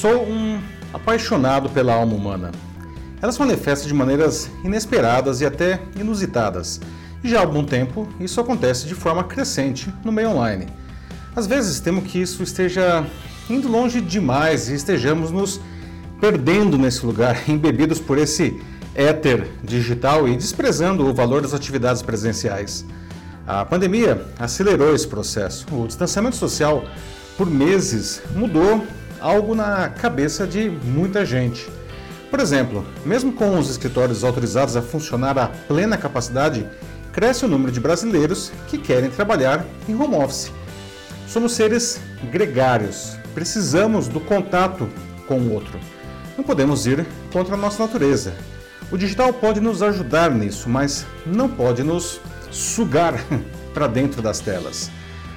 Sou um apaixonado pela alma humana. Ela se manifesta de maneiras inesperadas e até inusitadas. E já há algum tempo, isso acontece de forma crescente no meio online. Às vezes temo que isso esteja indo longe demais e estejamos nos perdendo nesse lugar, embebidos por esse éter digital e desprezando o valor das atividades presenciais. A pandemia acelerou esse processo. O distanciamento social, por meses, mudou algo na cabeça de muita gente. Por exemplo, mesmo com os escritórios autorizados a funcionar a plena capacidade, cresce o número de brasileiros que querem trabalhar em home office. Somos seres gregários, precisamos do contato com o outro. Não podemos ir contra a nossa natureza. O digital pode nos ajudar nisso, mas não pode nos sugar para dentro das telas.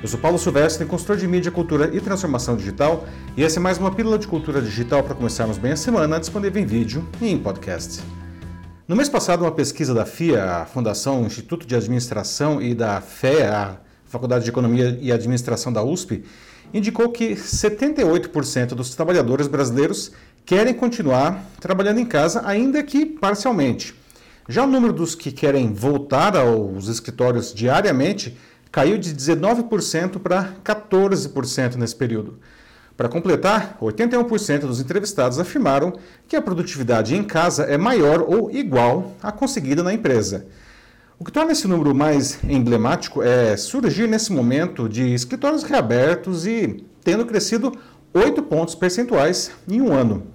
Eu sou Paulo Silvestre, consultor de mídia, cultura e transformação digital, e essa é mais uma pílula de cultura digital para começarmos bem a semana, disponível em vídeo e em podcast. No mês passado, uma pesquisa da FIA, a Fundação Instituto de Administração, e da FEA, a Faculdade de Economia e Administração da USP, indicou que 78% dos trabalhadores brasileiros querem continuar trabalhando em casa, ainda que parcialmente. Já o número dos que querem voltar aos escritórios diariamente caiu de 19% para 14% nesse período. Para completar, 81% dos entrevistados afirmaram que a produtividade em casa é maior ou igual à conseguida na empresa. O que torna esse número mais emblemático é surgir nesse momento de escritórios reabertos e tendo crescido 8 pontos percentuais em um ano.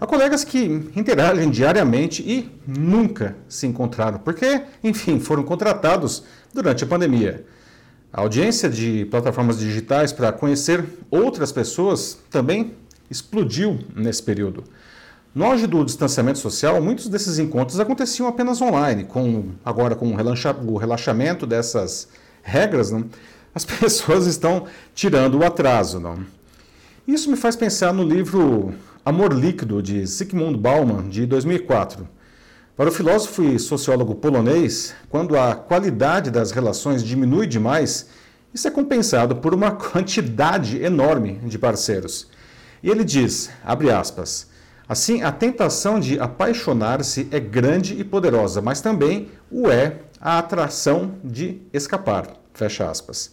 Há colegas que interagem diariamente e nunca se encontraram, porque, enfim, foram contratados durante a pandemia. A audiência de plataformas digitais para conhecer outras pessoas também explodiu nesse período. No auge do distanciamento social, muitos desses encontros aconteciam apenas online. Com, agora, com o relaxamento dessas regras, as pessoas estão tirando o atraso. Não? Isso me faz pensar no livro Amor Líquido, de Zygmunt Bauman, de 2004. Para o filósofo e sociólogo polonês, quando a qualidade das relações diminui demais, isso é compensado por uma quantidade enorme de parceiros. E ele diz, abre aspas, assim, a tentação de apaixonar-se é grande e poderosa, mas também o é a atração de escapar, fecha aspas.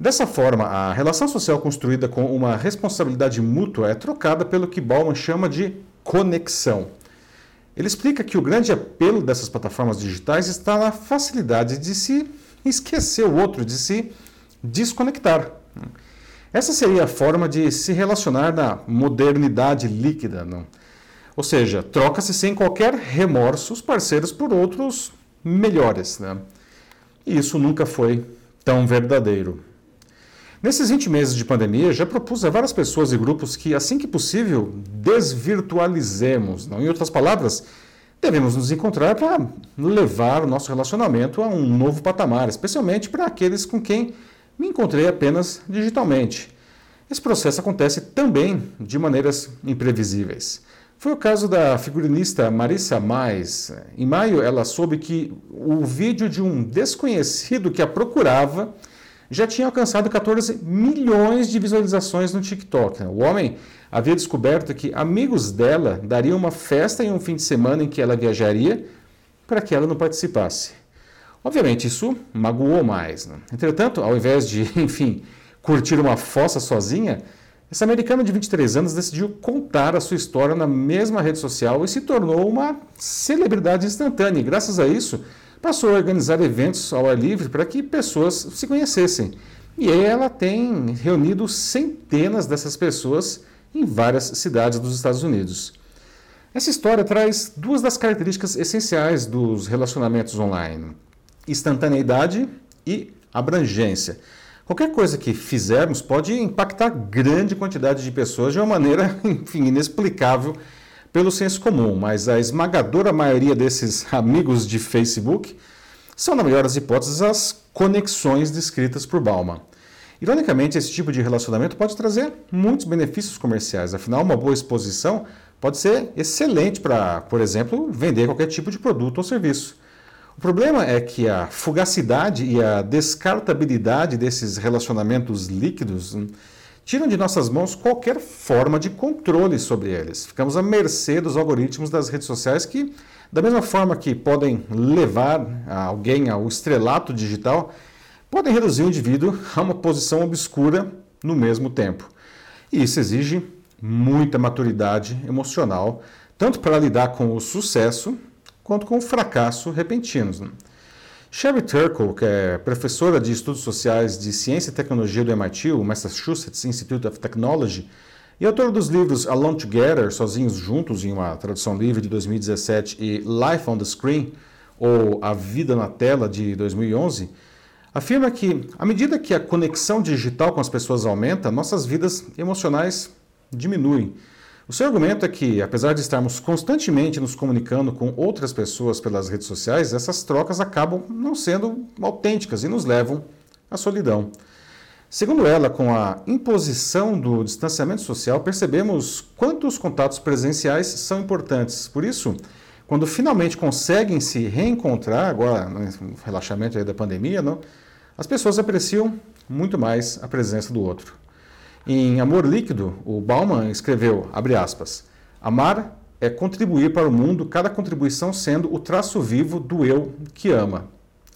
Dessa forma, a relação social construída com uma responsabilidade mútua é trocada pelo que Bauman chama de conexão. Ele explica que o grande apelo dessas plataformas digitais está na facilidade de se esquecer o outro, de se desconectar. Essa seria a forma de se relacionar na modernidade líquida. Não? Ou seja, troca-se sem qualquer remorso os parceiros por outros melhores. Né? E isso nunca foi tão verdadeiro. Nesses 20 meses de pandemia, já propus a várias pessoas e grupos que, assim que possível, desvirtualizemos. Não? Em outras palavras, devemos nos encontrar para levar o nosso relacionamento a um novo patamar, especialmente para aqueles com quem me encontrei apenas digitalmente. Esse processo acontece também de maneiras imprevisíveis. Foi o caso da figurinista Marissa Mais. Em maio, ela soube que o vídeo de um desconhecido que a procurava já tinha alcançado 14 milhões de visualizações no TikTok. O homem havia descoberto que amigos dela dariam uma festa em um fim de semana em que ela viajaria para que ela não participasse. Obviamente, isso magoou mais. Né? Entretanto, ao invés de, enfim, curtir uma fossa sozinha, essa americana de 23 anos decidiu contar a sua história na mesma rede social e se tornou uma celebridade instantânea. E graças a isso, passou a organizar eventos ao ar livre para que pessoas se conhecessem. E ela tem reunido centenas dessas pessoas em várias cidades dos Estados Unidos. Essa história traz duas das características essenciais dos relacionamentos online: instantaneidade e abrangência. Qualquer coisa que fizermos pode impactar grande quantidade de pessoas de uma maneira, enfim, inexplicável pelo senso comum, mas a esmagadora maioria desses amigos de Facebook são, na melhor das hipóteses, as conexões descritas por Bauman. Ironicamente, esse tipo de relacionamento pode trazer muitos benefícios comerciais, afinal, uma boa exposição pode ser excelente para, por exemplo, vender qualquer tipo de produto ou serviço. O problema é que a fugacidade e a descartabilidade desses relacionamentos líquidos tiram de nossas mãos qualquer forma de controle sobre eles. Ficamos à mercê dos algoritmos das redes sociais que, da mesma forma que podem levar alguém ao estrelato digital, podem reduzir o indivíduo a uma posição obscura no mesmo tempo. E isso exige muita maturidade emocional, tanto para lidar com o sucesso quanto com o fracasso repentinos. Né? Sherry Turkle, que é professora de Estudos Sociais de Ciência e Tecnologia do MIT, o Massachusetts Institute of Technology, e autora dos livros Alone Together, Sozinhos Juntos, em uma tradução livre de 2017, e Life on the Screen, ou A Vida na Tela, de 2011, afirma que, à medida que a conexão digital com as pessoas aumenta, nossas vidas emocionais diminuem. O seu argumento é que, apesar de estarmos constantemente nos comunicando com outras pessoas pelas redes sociais, essas trocas acabam não sendo autênticas e nos levam à solidão. Segundo ela, com a imposição do distanciamento social, percebemos quanto os contatos presenciais são importantes. Por isso, quando finalmente conseguem se reencontrar, agora no relaxamento da pandemia, não, as pessoas apreciam muito mais a presença do outro. Em Amor Líquido, o Bauman escreveu, abre aspas, amar é contribuir para o mundo, cada contribuição sendo o traço vivo do eu que ama.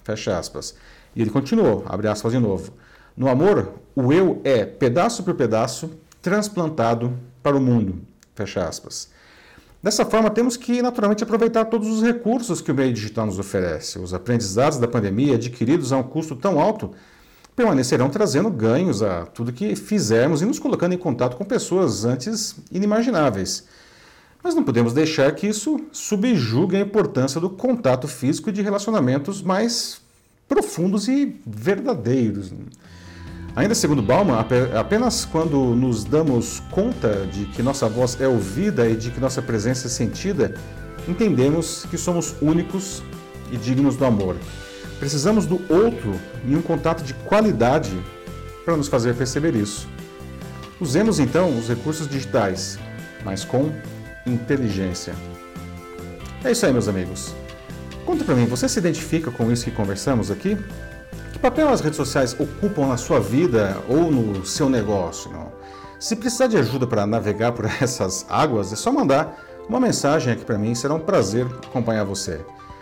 Fecha aspas. E ele continuou, abre aspas de novo. No amor, o eu é, pedaço por pedaço, transplantado para o mundo. Fecha aspas. Dessa forma, temos que naturalmente aproveitar todos os recursos que o meio digital nos oferece. Os aprendizados da pandemia, adquiridos a um custo tão alto, permanecerão trazendo ganhos a tudo que fizermos e nos colocando em contato com pessoas antes inimagináveis. Mas não podemos deixar que isso subjugue a importância do contato físico e de relacionamentos mais profundos e verdadeiros. Ainda segundo Bauman, apenas quando nos damos conta de que nossa voz é ouvida e de que nossa presença é sentida, entendemos que somos únicos e dignos do amor. Precisamos do outro em um contato de qualidade para nos fazer perceber isso. Usemos então os recursos digitais, mas com inteligência. É isso aí, meus amigos. Conta para mim, você se identifica com isso que conversamos aqui? Que papel as redes sociais ocupam na sua vida ou no seu negócio? Não? Se precisar de ajuda para navegar por essas águas, é só mandar uma mensagem aqui para mim, será um prazer acompanhar você.